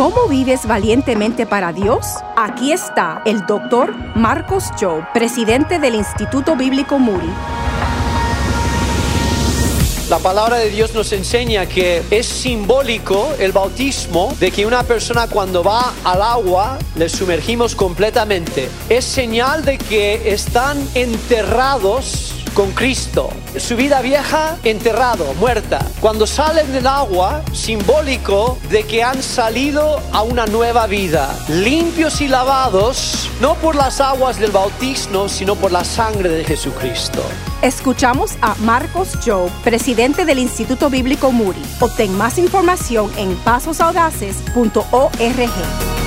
¿Cómo vives valientemente para Dios? Aquí está el doctor Marcos Job, presidente del Instituto Bíblico Muri. La palabra de Dios nos enseña que es simbólico el bautismo de que una persona cuando va al agua le sumergimos completamente. Es señal de que están enterrados con Cristo. Su vida vieja enterrado, muerta. Cuando salen del agua, simbólico de que han salido a una nueva vida, limpios y lavados, no por las aguas del bautismo, sino por la sangre de Jesucristo. Escuchamos a Marcos Job, presidente del Instituto Bíblico Muri. Obtén más información en pasosaudaces.org.